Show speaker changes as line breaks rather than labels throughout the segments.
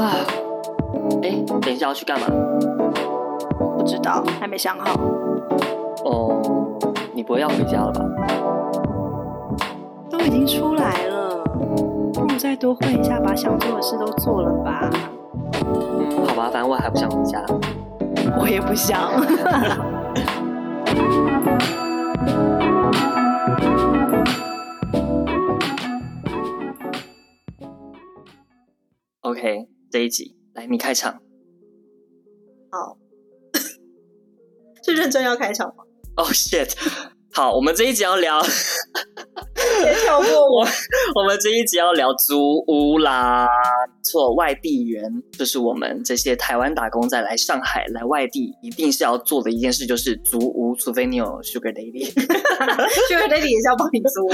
啊，哎，等一下要去干嘛？
不知道，还没想好。
哦，你不会要回家了吧？
都已经出来了，不如再多混一下，把想做的事都做了吧。
嗯，好吧，反正我还不想回家。
我也不想。
OK，这一集来你开场。
好，是认真要开场吗？
哦、oh, shit！好，我们这一集要聊，
别跳过我。
我们这一集要聊租屋啦，做外地人，就是我们这些台湾打工仔来上海来外地，一定是要做的一件事，就是租屋，除非你有 Sugar Daddy，Sugar
Daddy 也是要帮你租，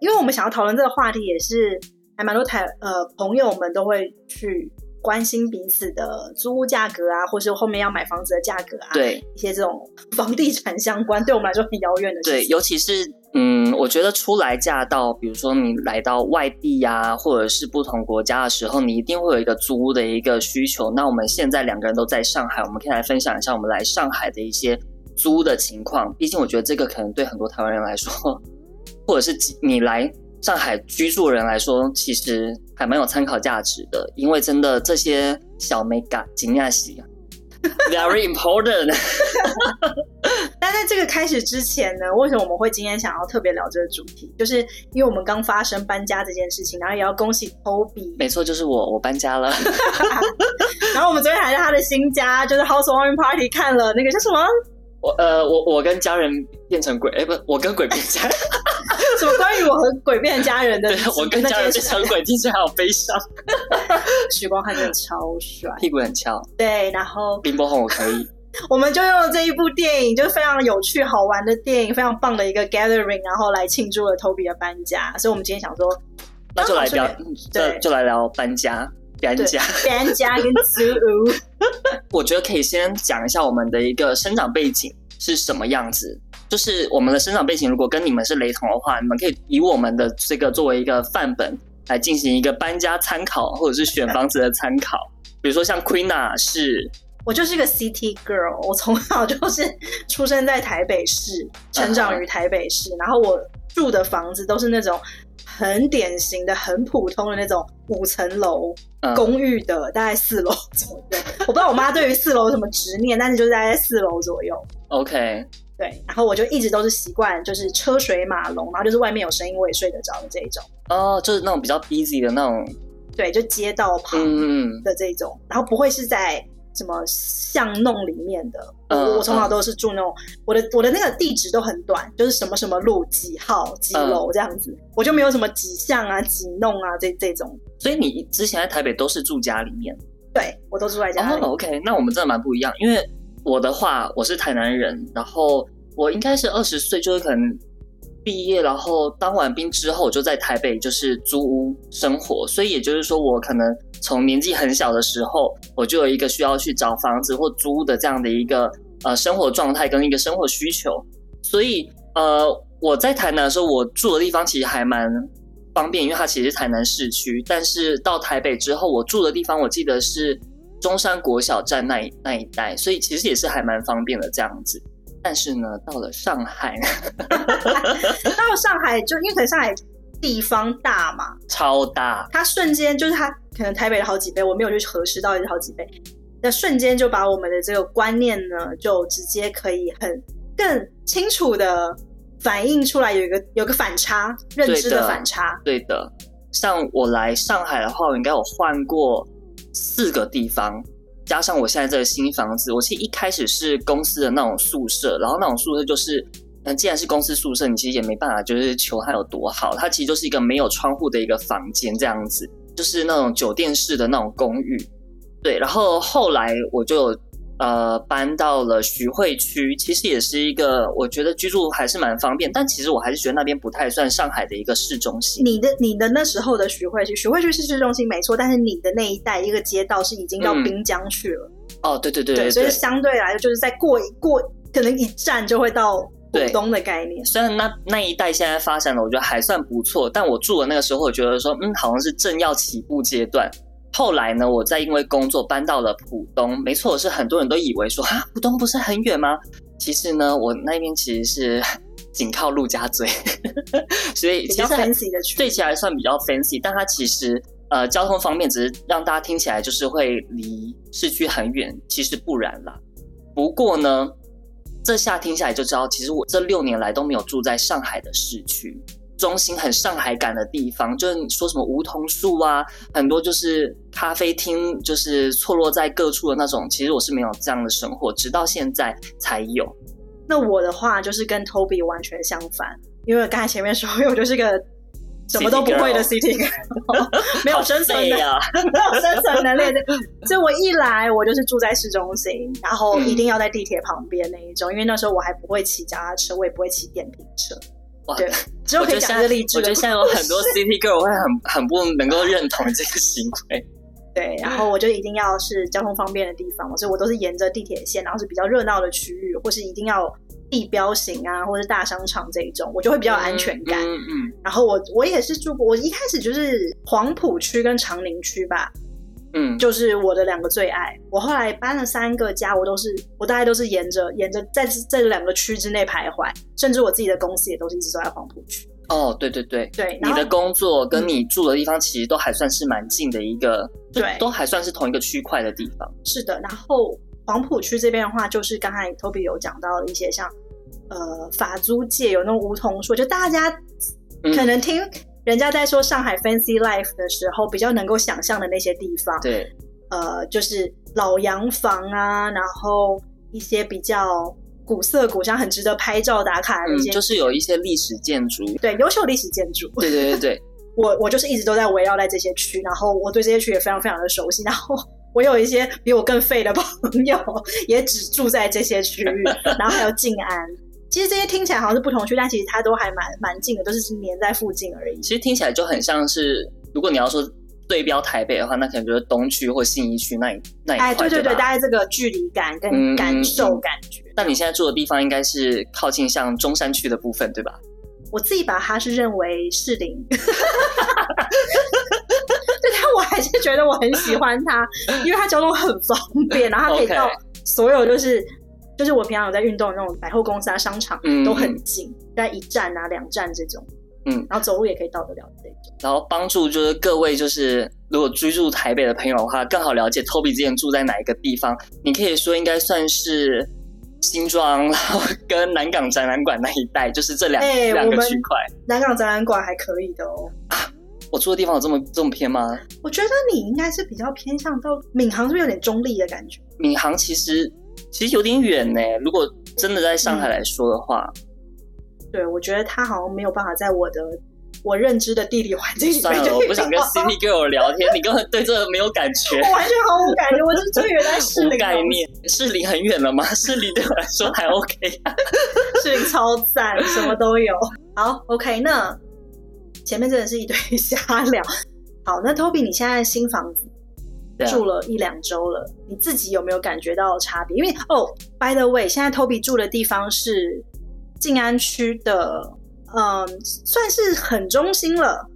因为我们想要讨论这个话题，也是还蛮多台呃朋友们都会去。关心彼此的租屋价格啊，或是后面要买房子的价格啊，
对
一些这种房地产相关，对我们来说很遥远的事情。
对，尤其是嗯，我觉得初来乍到，比如说你来到外地呀、啊，或者是不同国家的时候，你一定会有一个租屋的一个需求。那我们现在两个人都在上海，我们可以来分享一下我们来上海的一些租屋的情况。毕竟我觉得这个可能对很多台湾人来说，或者是你来。上海居住人来说，其实还蛮有参考价值的，因为真的这些小美感、惊讶喜，very important。
但在这个开始之前呢，为什么我们会今天想要特别聊这个主题？就是因为我们刚发生搬家这件事情，然后也要恭喜 Toby。
没错，就是我，我搬家了。
然后我们昨天还在他的新家，就是 Housewarming Party 看了那个叫什么？
我呃，我我跟家人变成鬼，哎，不，我跟鬼变家人。
什么关于我和鬼变家人的？
对，我跟家人变成鬼，听起来好悲伤。
许光汉真的超帅，
屁股很翘。
对，然后
冰波红我可以。
我们就用了这一部电影，就是非常有趣好玩的电影，非常棒的一个 gathering，然后来庆祝了 Toby 的搬家。所以，我们今天想说，
那就来聊，对，就，就来聊搬家，搬家，
搬家跟租屋。
我觉得可以先讲一下我们的一个生长背景是什么样子。就是我们的生长背景，如果跟你们是雷同的话，你们可以以我们的这个作为一个范本来进行一个搬家参考，或者是选房子的参考。比如说像 Queena 是，
我就是一个 City Girl，我从小就是出生在台北市，成长于台北市然后我住的房子都是那种很典型的、很普通的那种五层楼公寓的，uh. 大概四楼左右。我不知道我妈对于四楼有什么执念，但是就是大概四楼左右。
OK。
对，然后我就一直都是习惯，就是车水马龙，然后就是外面有声音我也睡得着的这一种。
哦，就是那种比较 busy 的那种。
对，就街道旁的这种，嗯、然后不会是在什么巷弄里面的。嗯、我我从小都是住那种，嗯、我的我的那个地址都很短，就是什么什么路几号几楼这样子，嗯，我就没有什么几巷啊几弄啊这这种。
所以你之前在台北都是住家里面？
对，我都住在家
里，OK，那我们真的蛮不一样，因为。我的话，我是台南人，然后我应该是二十岁，就是可能毕业，然后当完兵之后，我就在台北就是租屋生活，所以也就是说，我可能从年纪很小的时候，我就有一个需要去找房子或租的这样的一个呃生活状态跟一个生活需求，所以呃我在台南的时候，我住的地方其实还蛮方便，因为它其实是台南市区，但是到台北之后，我住的地方我记得是。中山国小站那一那一带，所以其实也是还蛮方便的这样子。但是呢，到了上海
到了上海就因为可能上海地方大嘛，
超大，
它瞬间就是它可能台北的好几倍，我没有去核实到底是好几倍，那瞬间就把我们的这个观念呢，就直接可以很更清楚的反映出来，有一个有个反差，认知的反差。
对的，对的，像我来上海的话，我应该有换过。四个地方，加上我现在这个新房子，我其实一开始是公司的那种宿舍，然后那种宿舍就是，嗯，既然是公司宿舍，你其实也没办法，就是求它有多好，它其实就是一个没有窗户的一个房间这样子，就是那种酒店式的那种公寓，对，然后后来我就。呃，搬到了徐汇区，其实也是一个我觉得居住还是蛮方便，但其实我还是觉得那边不太算上海的一个市中心。
你的你的那时候的徐汇区，徐汇区是市中心没错，但是你的那一带一个街道是已经到滨江去了。
嗯、哦，对对对对，对，
所以相对来说就是再过一过，可能一站就会到浦东的概念。
虽然那那一带现在发展的我觉得还算不错，但我住的那个时候，我觉得说，嗯，好像是正要起步阶段。后来呢，我再因为工作搬到了浦东，没错，是很多人都以为说啊，浦东不是很远吗？其实呢，我那边其实是 紧靠陆家嘴，所以其实
fancy 的区，
对起来算比较 fancy，但它其实呃交通方面只是让大家听起来就是会离市区很远，其实不然啦。不过呢，这下听下来就知道，其实我这六年来都没有住在上海的市区。中心很上海感的地方，就是说什么梧桐树啊，很多就是咖啡厅，就是错落在各处的那种。其实我是没有这样的生活，直到现在才有。
那我的话就是跟 Toby 完全相反，因为刚才前面说，我就是个什么都不会的 City Girl，没有生存的，啊、没有生存能力。所以我一来，我就是住在市中心，然后一定要在地铁旁边那一种，嗯、因为那时候我还不会骑脚踏车，我也不会骑电瓶车。
哇，对，只有可以讲个例子。我觉得现在有很多 City Girl 会很很不能够认同这个行为。
对，然后我就一定要是交通方便的地方，所以我都是沿着地铁线，然后是比较热闹的区域，或是一定要地标型啊，或是大商场这一种，我就会比较有安全感。嗯嗯。嗯，然后我我也是住过，我一开始就是黄埔区跟长宁区吧。嗯，就是我的两个最爱。我后来搬了三个家，我都是我大概都是沿着沿着在这两个区之内徘徊，甚至我自己的公司也都是一直都在黄埔区。
哦，对对对
对，
你的工作跟你住的地方其实都还算是蛮近的一个，
对，
都还算是同一个区块的地方。
是的，然后黄浦区这边的话，就是刚才 Toby 有讲到的一些像呃法租界有那种梧桐树，就大家可能听。嗯人家在说上海 fancy life 的时候，比较能够想象的那些地方，
对，
呃，就是老洋房啊，然后一些比较古色古香、很值得拍照打卡的一些、
嗯，就是有一些历史建筑，
对，优秀历史建筑，
对对对对，
我我就是一直都在围绕在这些区，然后我对这些区也非常非常的熟悉，然后我有一些比我更废的朋友，也只住在这些区域，然后还有静安。其实这些听起来好像是不同区，但其实它都还蛮蛮近的，都是黏在附近而已。
其实听起来就很像是，如果你要说对标台北的话，那可能就是东区或信义区那一那一块。哎，对对对，大
概这个距离感跟感受感觉。
那、嗯、你现在住的地方应该是靠近像中山区的部分，对吧？
我自己把它是认为士林，我还是觉得我很喜欢它，因为它交通很方便，然后它可以到所有就是。就是我平常有在运动的那种百货公司啊、商场都很近，在、嗯、一站啊、两站这种，嗯，然后走路也可以到得了这种。
然后帮助就是各位就是如果居住台北的朋友的话，更好了解 Toby 之前住在哪一个地方。你可以说应该算是新庄，然后跟南港展览馆那一带，就是这两两、欸、个区块。
南港展览馆还可以的哦。
啊，我住的地方有这么这么偏吗？
我觉得你应该是比较偏向到闵行，是不是有点中立的感觉？
闵行其实。其实有点远呢。如果真的在上海来说的话，
嗯、对，我觉得他好像没有办法在我的我认知的地理环境里面。
算了，我不想跟 City Girl 聊天，你根本对这个没有感觉。
我完全毫无感觉，我是最远在士林。
概念，士林很远了吗？士林对我来说还 OK，
士林超赞，什么都有。好，OK，那前面真的是一堆 瞎聊。好，那 Toby，你现在新房子？住了一两周了，你自己有没有感觉到差别？因为哦，by the way，现在 Toby 住的地方是静安区的，嗯，算是很中心了，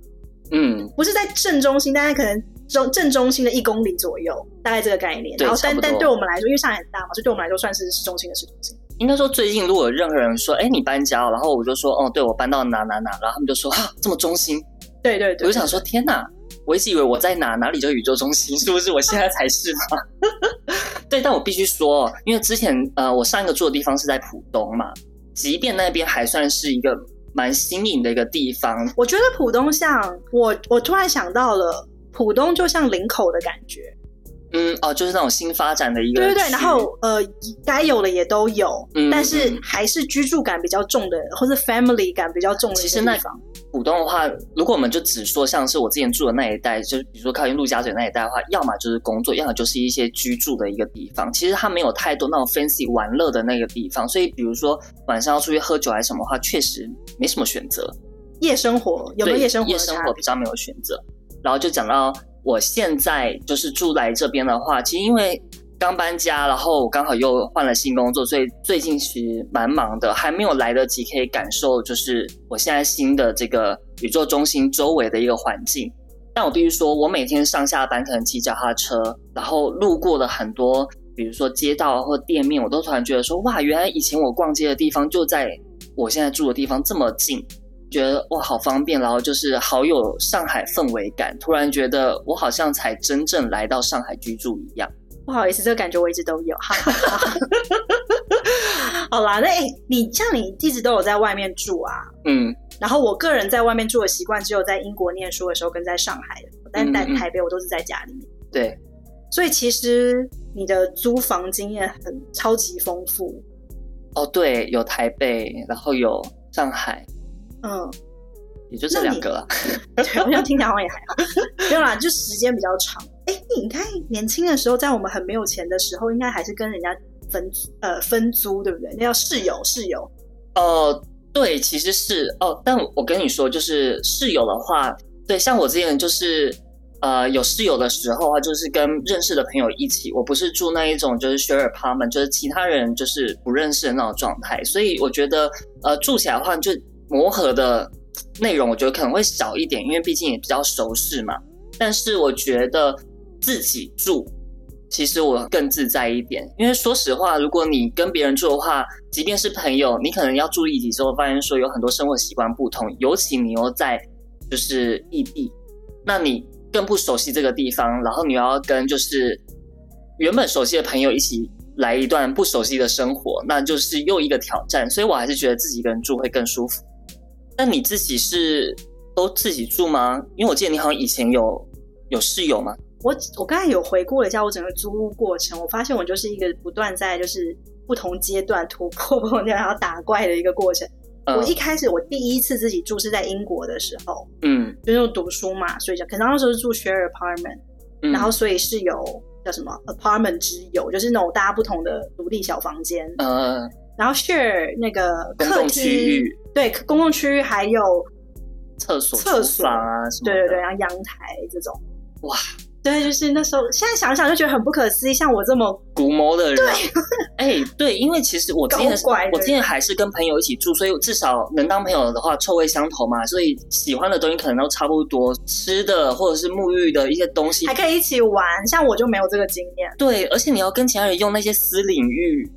嗯，不是在正中心，大概可能中正中心的一公里左右，大概这个概念。然后但但对我们来说，因为上海很大嘛，所以对我们来说算是市中心的市中心。
应该说，最近如果有任何人说，哎，你搬家了，然后我就说，哦，对，我搬到哪哪哪，然后他们就说，啊，这么中心？
对对对，
我就想说，天哪！我一直以为我在哪哪里就是宇宙中心，是不是？我现在才是吗？对，但我必须说，因为之前呃，我上一个住的地方是在浦东嘛，即便那边还算是一个蛮新颖的一个地方，
我觉得浦东像我，我突然想到了，浦东就像林口的感觉。
嗯哦，就是那种新发展的一个，
对对对，然后呃，该有的也都有，嗯，但是还是居住感比较重的，或者 family 感比较重的。
其实那浦东的话，如果我们就只说像是我之前住的那一带，就是比如说靠近陆家嘴那一带的话，要么就是工作，要么就是一些居住的一个地方。其实它没有太多那种 fancy 玩乐的那个地方，所以比如说晚上要出去喝酒还是什么的话，确实没什么选择。
夜生活有没有夜生活？
夜生活比较没有选择。然后就讲到。我现在就是住来这边的话，其实因为刚搬家，然后我刚好又换了新工作，所以最近其实蛮忙的，还没有来得及可以感受，就是我现在新的这个宇宙中心周围的一个环境。但我必须说，我每天上下班可能骑脚踏车，然后路过的很多，比如说街道或店面，我都突然觉得说，哇，原来以前我逛街的地方就在我现在住的地方这么近，觉得哇，好方便，然后就是好有上海氛围感，突然觉得我好像才真正来到上海居住一样。
不好意思，这个感觉我一直都有。好啦，那哎，你像你一直都有在外面住啊？
嗯。
然后我个人在外面住的习惯，只有在英国念书的时候跟在上海的，但在台北我都是在家里面。
对，
所以其实你的租房经验很超级丰富。
哦，对，有台北，然后有上海，
嗯，
也就这两个了。
对，我想听起来好像也还好，没有啦，就时间比较长。哎，你应该年轻的时候，在我们很没有钱的时候，应该还是跟人家分呃分租，对不对？那叫室友，室友。
呃。对，其实是哦，但我跟你说，就是室友的话，对，像我之前就是，呃，有室友的时候啊，就是跟认识的朋友一起，我不是住那一种就是 share apartment，就是其他人就是不认识的那种状态，所以我觉得，呃，住起来的话，就磨合的内容，我觉得可能会少一点，因为毕竟也比较熟识嘛。但是我觉得自己住。其实我更自在一点，因为说实话，如果你跟别人住的话，即便是朋友，你可能要住一起之后，发现说有很多生活习惯不同，尤其你又在就是异地，那你更不熟悉这个地方，然后你要跟就是原本熟悉的朋友一起来一段不熟悉的生活，那就是又一个挑战。所以我还是觉得自己一个人住会更舒服。那你自己是都自己住吗？因为我记得你好像以前有有室友吗？
我我刚才有回顾了一下我整个租屋过程，我发现我就是一个不断在就是不同阶段突破，不同阶段然后打怪的一个过程。嗯、我一开始我第一次自己住是在英国的时候，
嗯，
就是读书嘛，所以就可能那时候是住 share apartment，、嗯、然后所以是有叫什么 apartment 之友，就是那种大家不同的独立小房间，
嗯，
然后 share 那个公共
区域，
对，公共区域还有
厕所、
厕所
啊，
对对对，然后阳台这种，
哇。
对，就是那时候，现在想想就觉得很不可思议。像我这么
古谋的人，
对，
哎、欸，对，因为其实我之前我之前还是跟朋友一起住，所以至少能当朋友的话，臭味相投嘛，所以喜欢的东西可能都差不多，吃的或者是沐浴的一些东西，
还可以一起玩。像我就没有这个经验。
对，而且你要跟其他人用那些私领域，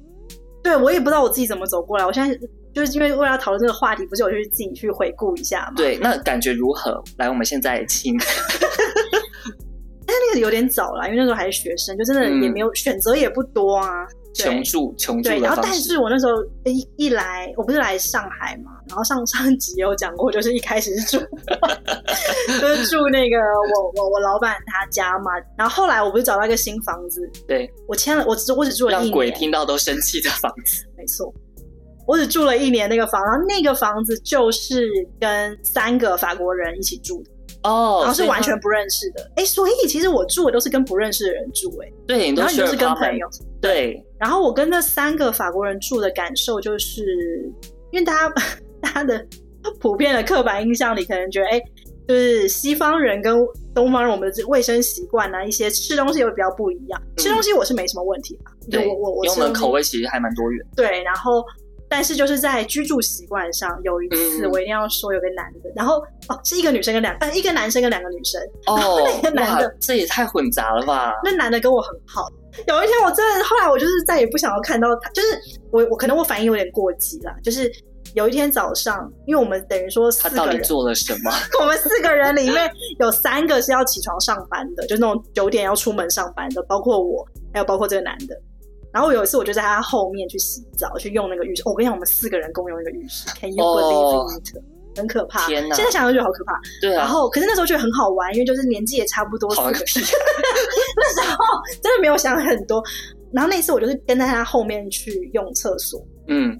对，我也不知道我自己怎么走过来。我现在就是因为为了讨论这个话题，不是我就是自己去回顾一下嘛？
对，那感觉如何？来，我们现在请。
但那个有点早了，因为那时候还是学生，就真的也没有、嗯、选择也不多啊。
穷住，穷住。
对，然后但是我那时候一一来，我不是来上海嘛，然后上上集有讲过，就是一开始是住，就是住那个我我我老板他家嘛，然后后来我不是找到一个新房子，
对，
我签了，我只我只住了一年，
让鬼听到都生气的房子，
没错，我只住了一年那个房，然后那个房子就是跟三个法国人一起住的。
哦，
然后是完全不认识的，哎，所以其实我住的都是跟不认识的人住，哎，
对，
然后你都是跟朋友，
对。
然后我跟那三个法国人住的感受就是，因为大家大家的普遍的刻板印象里，可能觉得，哎，就是西方人跟东方人，我们的卫生习惯啊，一些吃东西也会比较不一样。吃东西我是没什么问题吧？
对，
我我我，
因为我们口味其实还蛮多元。
对，然后。但是就是在居住习惯上，有一次我一定要说，有个男的，嗯、然后哦是一个女生跟两呃一个男生跟两个女生
哦，
那个男的
这也太混杂了吧？
那男的跟我很好，有一天我真的后来我就是再也不想要看到他，就是我我可能我反应有点过激了，就是有一天早上，因为我们等于说四个人
他到底做了什么？
我们四个人里面有三个是要起床上班的，就是那种九点要出门上班的，包括我，还有包括这个男的。然后有一次，我就在他后面去洗澡，去用那个浴室。我跟你讲，我们四个人共用一个浴室，Can you believe it？、Oh, 很可怕。
天哪！
现在想想就觉得好可怕。
对啊。
然后，可是那时候觉得很好玩，因为就是年纪也差不多。
好个屁！
那时候真的没有想很多。然后那次我就是跟在他后面去用厕所。
嗯。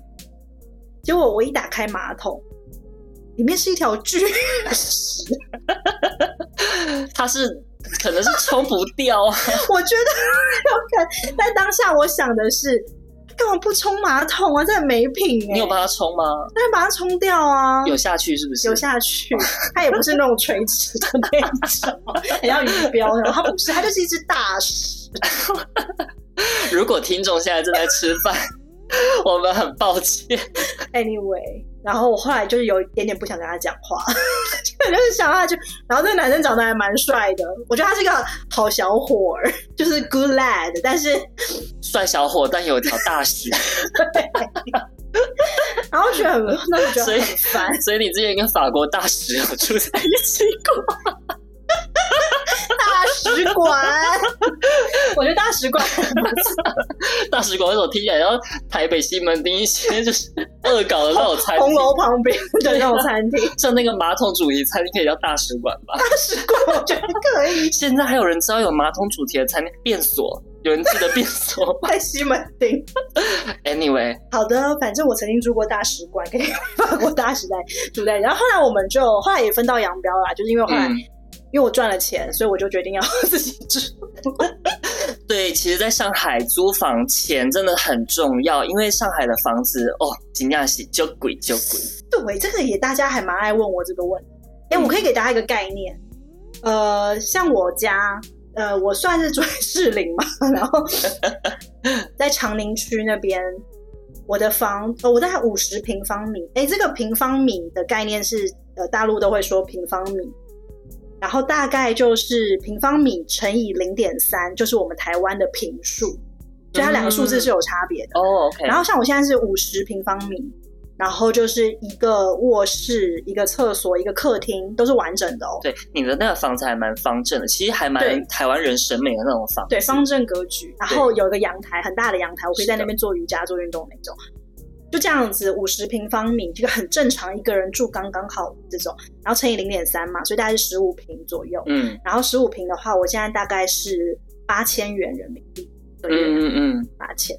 结果我一打开马桶，里面是一条巨石，
它是。可能是冲不掉啊，
我觉得有可能。但当下我想的是，干嘛不冲马桶啊？这很没品哎、欸！
你有帮他冲吗？
那把它冲掉啊！
有下去是不是？
有下去，它也不是那种垂直的那种，很像鱼标那种。它不是，它就是一只大石。
如果听众现在正在吃饭，我们很抱歉。
Anyway。然后我后来就是有一点点不想跟他讲话，就是想他就，然后那个男生长得还蛮帅的，我觉得他是一个好小伙儿，就是 good lad，但是
帅小伙但有一条大屎，
然后觉得很，那就觉得很烦，
所以你之前跟法国大使有住在一起过。
大使馆，我觉得大使馆，
大使馆那种听起来，然后台北西门町一些就是恶搞的那种餐厅，
红楼旁边的那种餐厅，
像那个马桶主题餐厅可以叫大使馆吧？
大使馆我觉得可以。
现在还有人知道有马桶主题的餐厅变锁，有人记得变锁
在西门町。
Anyway，
好的，反正我曾经住过大使馆，跟法国大使在住在，然后后来我们就后来也分道扬镳啦，就是因为后来。嗯因为我赚了钱，所以我就决定要 自己住。
对，其实，在上海租房钱真的很重要，因为上海的房子哦，金价是就贵就贵。
对，这个也大家还蛮爱问我这个问题。哎、嗯，我可以给大家一个概念，呃，像我家，呃，我算是住在士林嘛，然后在长宁区那边，我的房，呃，我大概五十平方米。哎，这个平方米的概念是，呃，大陆都会说平方米。然后大概就是平方米乘以零点三，就是我们台湾的坪数，所以它两个数字是有差别的。
哦、嗯 oh,，OK。
然后像我现在是五十平方米，然后就是一个卧室、一个厕所、一个客厅，都是完整的哦。
对，你的那个房子还蛮方正的，其实还蛮台湾人审美的那种房子。
对，方正格局，然后有一个阳台，很大的阳台，我可以在那边做瑜伽、做运动那种。就这样子，五十平方米，这个很正常，一个人住刚刚好这种，然后乘以零点三嘛，所以大概是十五平左右。嗯，然后十五平的话，我现在大概是八千元人民币。
嗯嗯嗯，
八千。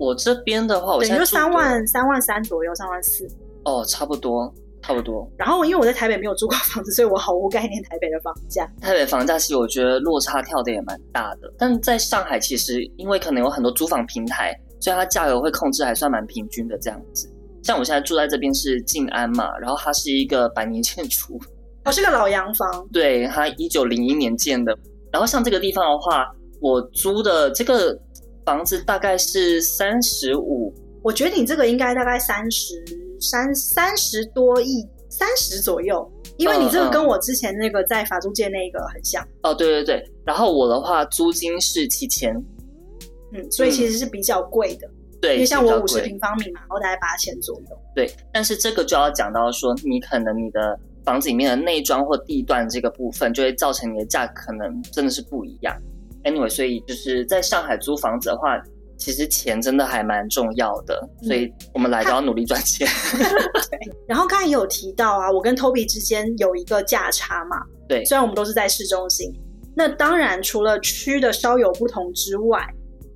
我这边的话，我现在
就三万三万三左右，三万四。
哦，差不多，差不多。
然后因为我在台北没有住过房子，所以我毫无概念台北的房价。
台北房价其实我觉得落差跳的也蛮大的，但在上海其实因为可能有很多租房平台。所以它价格会控制还算蛮平均的这样子，像我现在住在这边是静安嘛，然后它是一个百年建筑，
哦，是个老洋房，
对，它一九零一年建的。然后像这个地方的话，我租的这个房子大概是三十五，
我觉得你这个应该大概三十三三十多亿，三十左右，因为你这个跟我之前那个在法租界那个很像。
哦，对对对，然后我的话租金是七千。
嗯，所以其实是比较贵的，
对、嗯，
因为像我五十平方米嘛，然后大概八千左右。
对，但是这个就要讲到说，你可能你的房子里面的内装或地段这个部分，就会造成你的价可能真的是不一样。Anyway，所以就是在上海租房子的话，其实钱真的还蛮重要的，所以我们来都要努力赚钱。
对，然后刚才也有提到啊，我跟 Toby 之间有一个价差嘛，
对，
虽然我们都是在市中心，那当然除了区的稍有不同之外。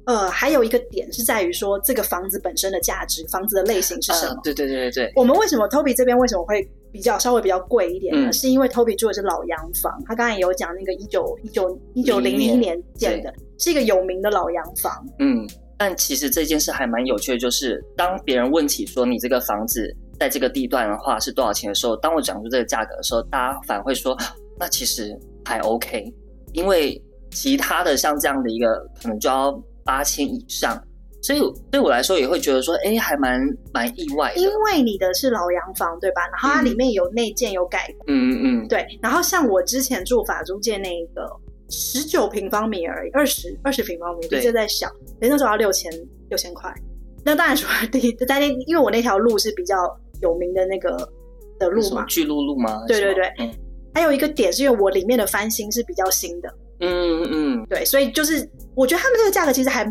呃，还有一个点是在于说，这个房子本身的价值，房子的类型是什么？
呃、对对对对对。
我们为什么 Toby 这边为什么会比较稍微比较贵一点呢？嗯、是因为 Toby 住的是老洋房，他刚才也有讲那个一九一九一九零一年建的，是一个有名的老洋房。
嗯，但其实这件事还蛮有趣的，就是当别人问起说你这个房子在这个地段的话是多少钱的时候，当我讲出这个价格的时候，大家反而会说那其实还 OK，因为其他的像这样的一个可能就要。八千以上，所以对我来说也会觉得说，哎，还蛮蛮意外的。
因为你的是老洋房，对吧？然后它里面有内建有改，
嗯嗯嗯，
对。然后像我之前住法租界那个十九平方米而已，二十二十平方米，比这在小，人那时候要六千六千块。那当然除了第，但因为我那条路是比较有名的那个的路嘛，
巨鹿路吗？
对对对，嗯。还有一个点是因为我里面的翻新是比较新的。
嗯嗯，
对，所以就是我觉得他们这个价格其实还，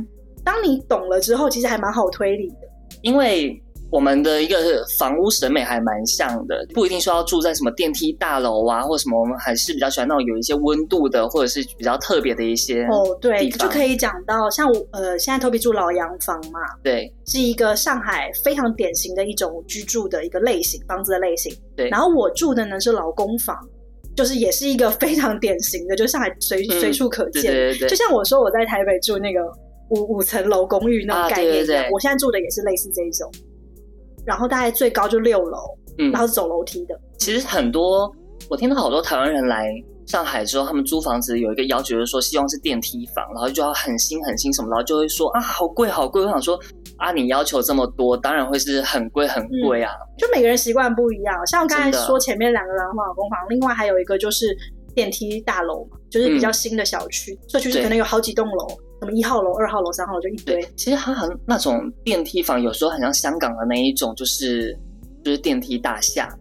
当你懂了之后，其实还蛮好推理的。
因为我们的一个房屋审美还蛮像的，不一定说要住在什么电梯大楼啊，或者什么，我们还是比较喜欢那种有一些温度的，或者是比较特别的一些。
哦，对，就可以讲到像我呃，现在 Toby 住老洋房嘛，
对，
是一个上海非常典型的一种居住的一个类型，房子的类型。
对，
然后我住的呢是老公房。就是也是一个非常典型的，就上海随随处可见。嗯、对对对，就像我说我在台北住那个五五层楼公寓那种概念我现在住的也是类似这一种。然后大概最高就六楼，嗯，然后是走楼梯的。
其实很多我听到好多台湾人来上海之后，他们租房子有一个要求，就是说希望是电梯房，然后就要很新很新什么，然后就会说啊好贵好贵。我想说啊，你要求这么多，当然会是很贵很贵啊。
嗯、就每个人习惯不一样，像我刚才说前面两个蓝房公房，另外还有一个就是电梯大楼嘛，就是比较新的小区，嗯、社区是可能有好几栋楼，什么一号楼、二号楼、三号楼就一堆。
其实它很那种电梯房，有时候很像香港的那一种，就是就是电梯大厦。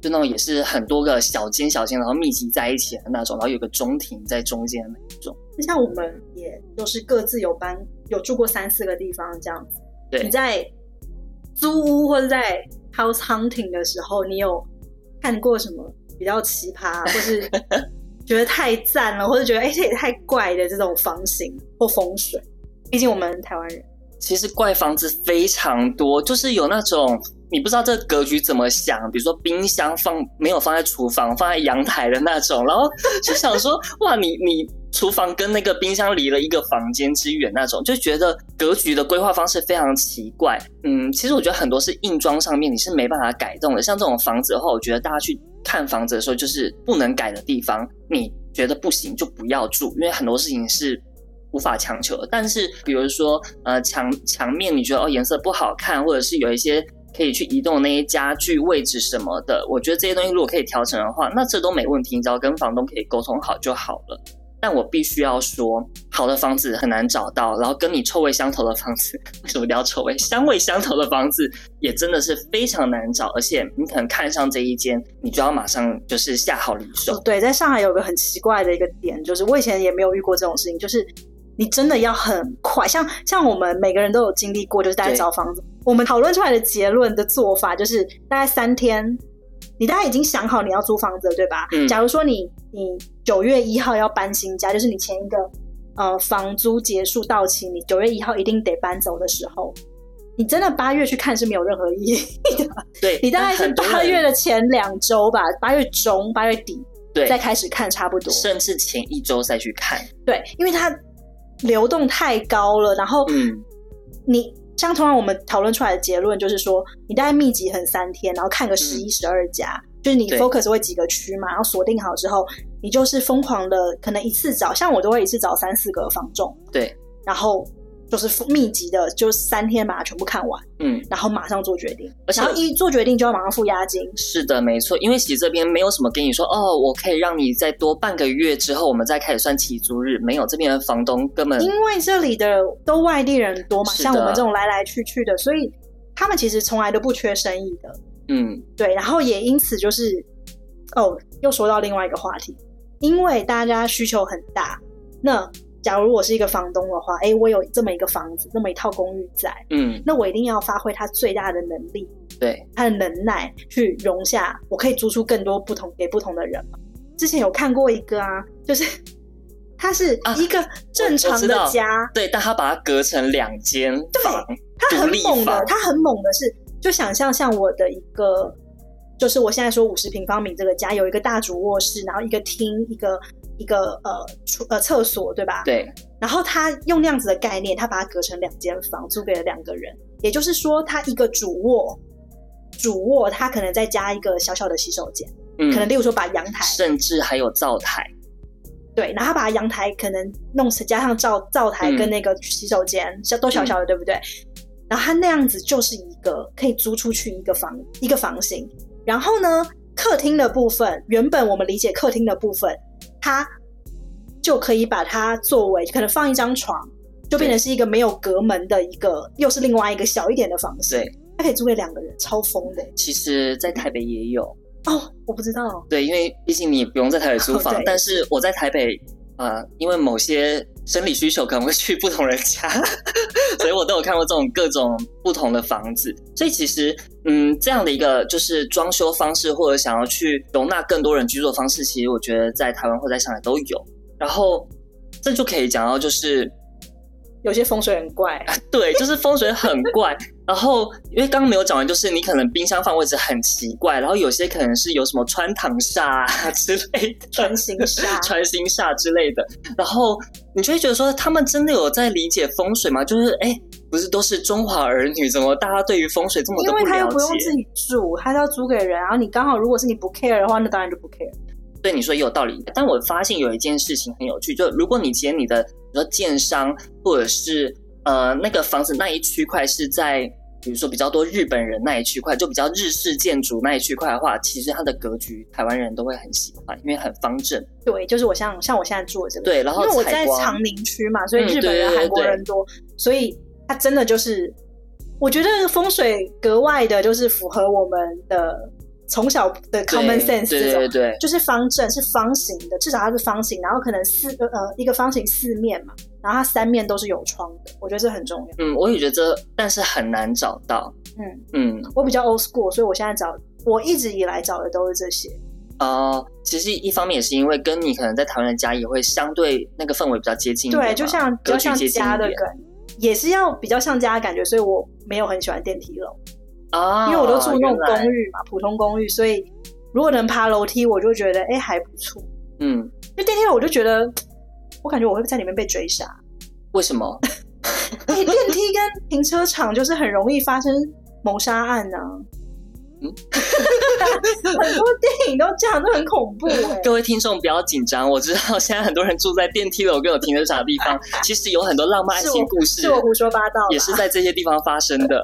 就那种也是很多个小间小间，然后密集在一起的那种，然后有个中庭在中间的那一种。
像我们也都是各自有搬，有住过三四个地方这样子。
对。
你在租屋或者在 house hunting 的时候，你有看过什么比较奇葩，或是觉得太赞了，或者觉得哎、欸、这也太怪的这种房型或风水？毕竟我们台湾人。
其实怪房子非常多，就是有那种。你不知道这个格局怎么想，比如说冰箱放没有放在厨房，放在阳台的那种，然后就想说，哇，你你厨房跟那个冰箱离了一个房间之远那种，就觉得格局的规划方式非常奇怪。嗯，其实我觉得很多是硬装上面你是没办法改动的，像这种房子的话，我觉得大家去看房子的时候，就是不能改的地方，你觉得不行就不要住，因为很多事情是无法强求的。但是比如说呃墙墙面你觉得哦颜色不好看，或者是有一些。可以去移动那些家具位置什么的，我觉得这些东西如果可以调整的话，那这都没问题，你只要跟房东可以沟通好就好了。但我必须要说，好的房子很难找到，然后跟你臭味相投的房子，为什么叫臭味？香味相投的房子也真的是非常难找，而且你可能看上这一间，你就要马上就是下好离手。
对，在上海有个很奇怪的一个点，就是我以前也没有遇过这种事情，就是。你真的要很快，像像我们每个人都有经历过，就是大家找房子，我们讨论出来的结论的做法就是大概三天，你大概已经想好你要租房子了，对吧？嗯。假如说你你九月一号要搬新家，就是你前一个呃房租结束到期，你九月一号一定得搬走的时候，你真的八月去看是没有任何意义的。
对，
你大概是八月的前两周吧，八月中、八月底对再开始看差不多，
甚至前一周再去看。
对，因为它。流动太高了，然后，嗯，你像通常我们讨论出来的结论就是说，你大概密集很三天，然后看个十一十二家，嗯、就是你 focus 会几个区嘛，然后锁定好之后，你就是疯狂的，可能一次找，像我都会一次找三四个房仲，
对，
然后。就是密集的，就三天把它全部看完，嗯，然后马上做决定，而且然后一做决定就要马上付押金。
是的，没错，因为其实这边没有什么跟你说哦，我可以让你再多半个月之后，我们再开始算起租日，没有，这边的房东根本
因为这里的都外地人多嘛，像我们这种来来去去的，所以他们其实从来都不缺生意的，嗯，对，然后也因此就是哦，又说到另外一个话题，因为大家需求很大，那。假如我是一个房东的话，哎，我有这么一个房子，这么一套公寓在，嗯，那我一定要发挥它最大的能力，
对，
它的能耐去容下，我可以租出更多不同给不同的人。之前有看过一个啊，就是 它是一个正常的家，
啊、对，但他把它隔成两间房，
对，他很猛的，他很猛的是，就想象像我的一个，就是我现在说五十平方米这个家，有一个大主卧室，然后一个厅，一个。一个呃厨呃厕所对吧？
对。
然后他用那样子的概念，他把它隔成两间房，租给了两个人。也就是说，他一个主卧，主卧他可能再加一个小小的洗手间，嗯，可能例如说把阳台，
甚至还有灶台。
对，然后他把阳台可能弄成加上灶灶台跟那个洗手间，小、嗯、都小小的，对不对？然后他那样子就是一个可以租出去一个房一个房型。然后呢，客厅的部分，原本我们理解客厅的部分。它就可以把它作为可能放一张床，就变成是一个没有隔门的一个，又是另外一个小一点的房子。对，它可以租给两个人，超疯的。
其实，在台北也有
哦，我不知道。
对，因为毕竟你不用在台北租房，哦、但是我在台北啊、呃，因为某些生理需求可能会去不同人家，所以我都有看过这种各种不同的房子。所以其实，嗯，这样的一个就是装修方式，或者想要去容纳更多人居住的方式，其实我觉得在台湾或在上海都有。然后这就可以讲到，就是
有些风水很怪，
对，就是风水很怪。然后因为刚刚没有讲完，就是你可能冰箱放位置很奇怪，然后有些可能是有什么穿堂煞啊 之类的，
穿心煞、
穿心煞之类的。然后你就会觉得说，他们真的有在理解风水吗？就是哎，不是都是中华儿女，怎么大家对于风水这么的不了解？因为他又
不用自己住，他要租给人，然后你刚好如果是你不 care 的话，那当然就不 care。
对你说也有道理，但我发现有一件事情很有趣，就如果你接你的比如说建商或者是呃那个房子那一区块是在。比如说比较多日本人那一区块，就比较日式建筑那一区块的话，其实它的格局台湾人都会很喜欢，因为很方正。
对，就是我像像我现在住的这个。
对，然后
因为我在长宁区嘛，所以日本人、韩、嗯、国人多，所以它真的就是，我觉得风水格外的，就是符合我们的从小的 common sense 这种，对对对对，就是方正是方形的，至少它是方形，然后可能四个呃一个方形四面嘛。然后它三面都是有窗的，我觉得这很重要。
嗯，我也觉得这，但是很难找到。
嗯嗯，我比较 old school，所以我现在找，我一直以来找的都是这些。
哦、呃，其实一方面也是因为跟你可能在台湾的家也会相对那个氛围比较接近。
对，就像比较像家的感，也是要比较像家的感觉，所以我没有很喜欢电梯楼啊，哦、因为我都住那种公寓嘛，普通公寓，所以如果能爬楼梯，我就觉得哎还不错。嗯，因为电梯楼我就觉得。我感觉我会在里面被追杀，
为什么？
哎，电梯跟停车场就是很容易发生谋杀案呢、啊。嗯，很多电影都这样，都很恐怖、欸。
各位听众不要紧张，我知道现在很多人住在电梯楼跟有停车场的地方，其实有很多浪漫爱情故事，
是我胡说八道，
也是在这些地方发生的，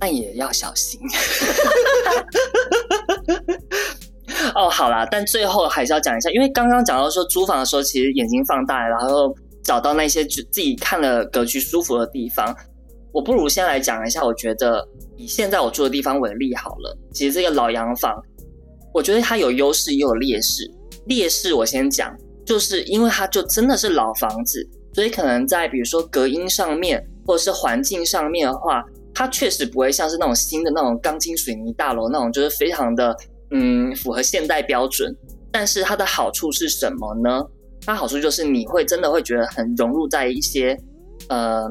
但也要小心。哦，好啦，但最后还是要讲一下，因为刚刚讲到说租房的时候，其实眼睛放大，然后找到那些自己看了格局舒服的地方。我不如先来讲一下，我觉得以现在我住的地方为例好了。其实这个老洋房，我觉得它有优势也有劣势。劣势我先讲，就是因为它就真的是老房子，所以可能在比如说隔音上面或者是环境上面的话，它确实不会像是那种新的那种钢筋水泥大楼那种，就是非常的。嗯，符合现代标准，但是它的好处是什么呢？它好处就是你会真的会觉得很融入在一些呃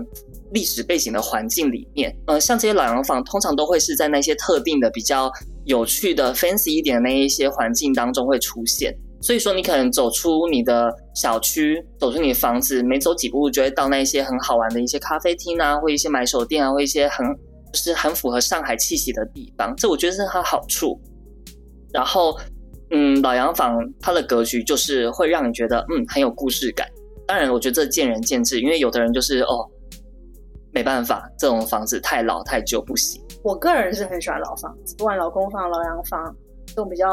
历史背景的环境里面。呃，像这些老洋房，通常都会是在那些特定的比较有趣的 fancy 一点的那一些环境当中会出现。所以说，你可能走出你的小区，走出你的房子，没走几步就会到那些很好玩的一些咖啡厅啊，或一些买手店啊，或一些很就是很符合上海气息的地方。这我觉得是它好处。然后，嗯，老洋房它的格局就是会让你觉得，嗯，很有故事感。当然，我觉得这见仁见智，因为有的人就是哦，没办法，这种房子太老太旧不行。
我个人是很喜欢老房子，不管老公房、老洋房，这种比较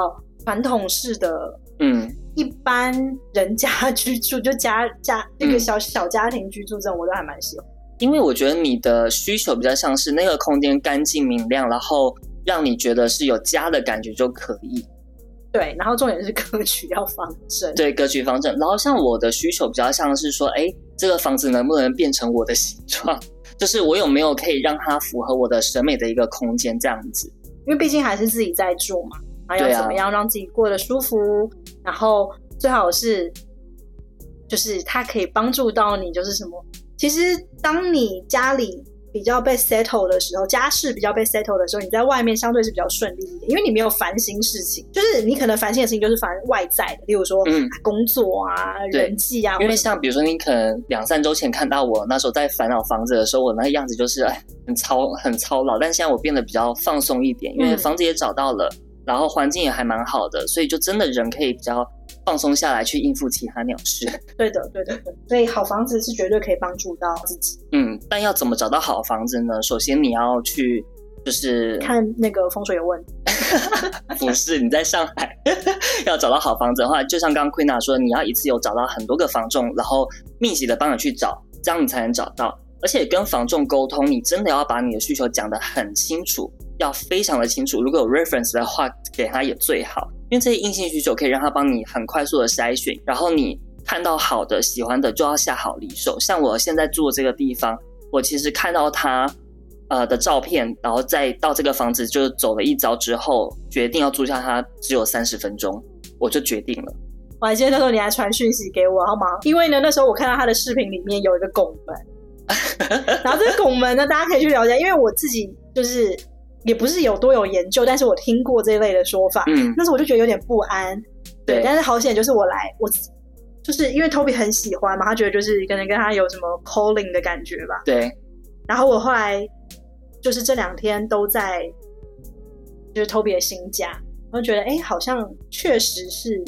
传统式的，嗯，一般人家居住，就家家那个小小家庭居住这种，我都还蛮喜欢。
因为我觉得你的需求比较像是那个空间干净明亮，然后。让你觉得是有家的感觉就可以，
对。然后重点是格局要方正，
对，格局方正。然后像我的需求比较像是说，哎，这个房子能不能变成我的形状？就是我有没有可以让它符合我的审美的一个空间这样子？
因为毕竟还是自己在住嘛，要怎么样让自己过得舒服？啊、然后最好是，就是它可以帮助到你，就是什么？其实当你家里。比较被 settle 的时候，家事比较被 settle 的时候，你在外面相对是比较顺利一点，因为你没有烦心事情。就是你可能烦心的事情就是烦外在的，例如说，嗯，工作啊、人际啊。因为
像比如说，你可能两三周前看到我那时候在烦恼房子的时候，我那个样子就是哎，很操很操劳。但现在我变得比较放松一点，因为房子也找到了，嗯、然后环境也还蛮好的，所以就真的人可以比较。放松下来去应付其他鸟事。
对的，对的，对。所以好房子是绝对可以帮助到自己。
嗯，但要怎么找到好房子呢？首先你要去，就是
看那个风水有问题。
不是，你在上海 要找到好房子的话，就像刚刚 Queena 说，你要一次有找到很多个房仲，然后密集的帮你去找，这样你才能找到。而且跟房仲沟通，你真的要把你的需求讲得很清楚，要非常的清楚。如果有 reference 的话，给他也最好。因为这些硬性需求可以让他帮你很快速的筛选，然后你看到好的、喜欢的就要下好离手。像我现在住的这个地方，我其实看到他呃的照片，然后再到这个房子就走了一遭之后，决定要住下它，只有三十分钟，我就决定了。
我还记得那时候你还传讯息给我好吗？因为呢那时候我看到他的视频里面有一个拱门，然后这个拱门呢大家可以去了解，因为我自己就是。也不是有多有研究，但是我听过这一类的说法。嗯，那时候我就觉得有点不安。对，对但是好险，就是我来，我就是因为 Toby 很喜欢嘛，他觉得就是可能跟他有什么 calling 的感觉吧。
对。
然后我后来就是这两天都在，就是 Toby 的新家，我就觉得哎，好像确实是，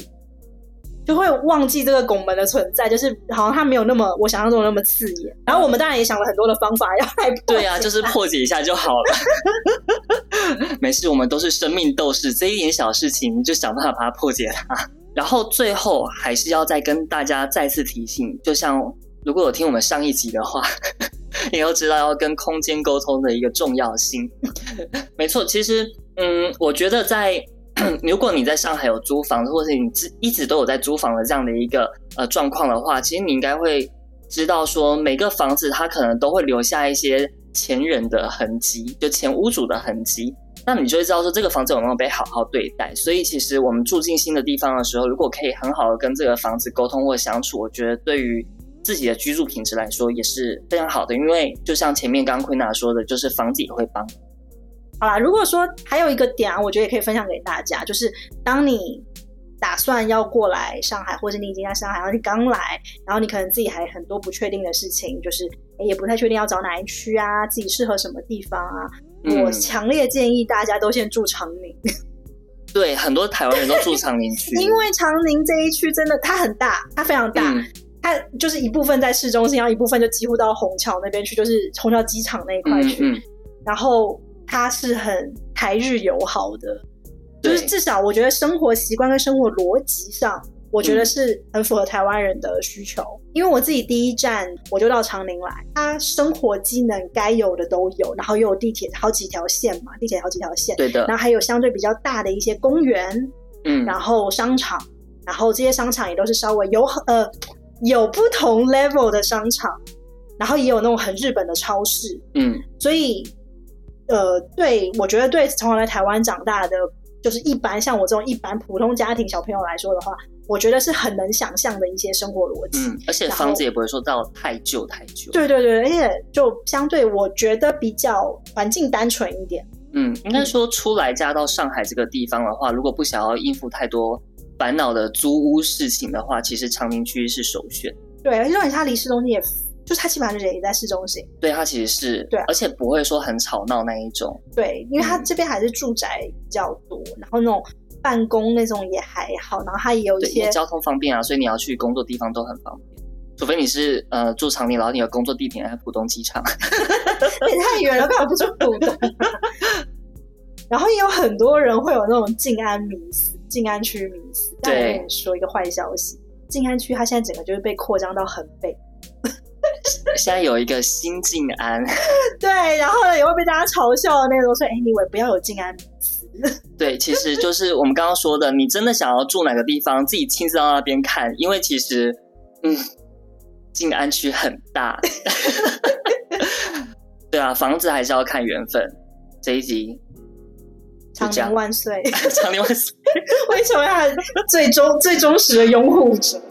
就会忘记这个拱门的存在，就是好像它没有那么我想象中的那么刺眼。然后我们当然也想了很多的方法要来破
对啊，就是破解一下就好了。没事，我们都是生命斗士，这一点小事情就想办法把它破解它。然后最后还是要再跟大家再次提醒，就像如果有听我们上一集的话，你要知道要跟空间沟通的一个重要性。没错，其实嗯，我觉得在。如果你在上海有租房子，或者你一直都有在租房的这样的一个呃状况的话，其实你应该会知道说，每个房子它可能都会留下一些前人的痕迹，就前屋主的痕迹。那你就会知道说，这个房子有没有被好好对待。所以，其实我们住进新的地方的时候，如果可以很好的跟这个房子沟通或相处，我觉得对于自己的居住品质来说也是非常好的。因为就像前面刚刚 Queena 说的，就是房子也会帮。
好啦，如果说还有一个点啊，我觉得也可以分享给大家，就是当你打算要过来上海，或者你已经在上海，然后你刚来，然后你可能自己还很多不确定的事情，就是也不太确定要找哪一区啊，自己适合什么地方啊。嗯、我强烈建议大家都先住长宁。
对，很多台湾人都住长宁区，
因为长宁这一区真的它很大，它非常大，嗯、它就是一部分在市中心，然后一部分就几乎到虹桥那边去，就是虹桥机场那一块去，嗯嗯、然后。它是很台日友好的，就是至少我觉得生活习惯跟生活逻辑上，我觉得是很符合台湾人的需求。嗯、因为我自己第一站我就到长宁来，它生活机能该有的都有，然后又有地铁好几条线嘛，地铁好几条线，
对的。
然后还有相对比较大的一些公园，嗯，然后商场，然后这些商场也都是稍微有呃有不同 level 的商场，然后也有那种很日本的超市，嗯，所以。呃，对，我觉得对从小在台湾长大的，就是一般像我这种一般普通家庭小朋友来说的话，我觉得是很能想象的一些生活逻辑。
嗯，而且房子也不会说到太旧太旧。
对对对，而且就相对我觉得比较环境单纯一点。
嗯，应该说初来家到上海这个地方的话，如果不想要应付太多烦恼的租屋事情的话，其实长宁区是首选。
对，而且它离市中心也。就是它基本上也在市中心，
对，它其实是
对，
而且不会说很吵闹那一种。
对，因为它这边还是住宅比较多，嗯、然后那种办公那种也还好，然后它也有一些
交通方便啊，所以你要去工作地方都很方便。除非你是呃住长宁，然后你的工作地点在浦东机场，
也太远了，干嘛不住浦东？然后也有很多人会有那种静安迷思，静安区迷思。但我跟你说一个坏消息，静安区它现在整个就是被扩张到横背。
现在有一个新静安，
对，然后呢也会被大家嘲笑的那种，说：“哎，你以为不要有静安名词。”
对，其实就是我们刚刚说的，你真的想要住哪个地方，自己亲自到那边看，因为其实，嗯，静安区很大。对啊，房子还是要看缘分。这一集，
长宁万岁！
长宁万岁！
为什么要最忠最忠实的拥护者？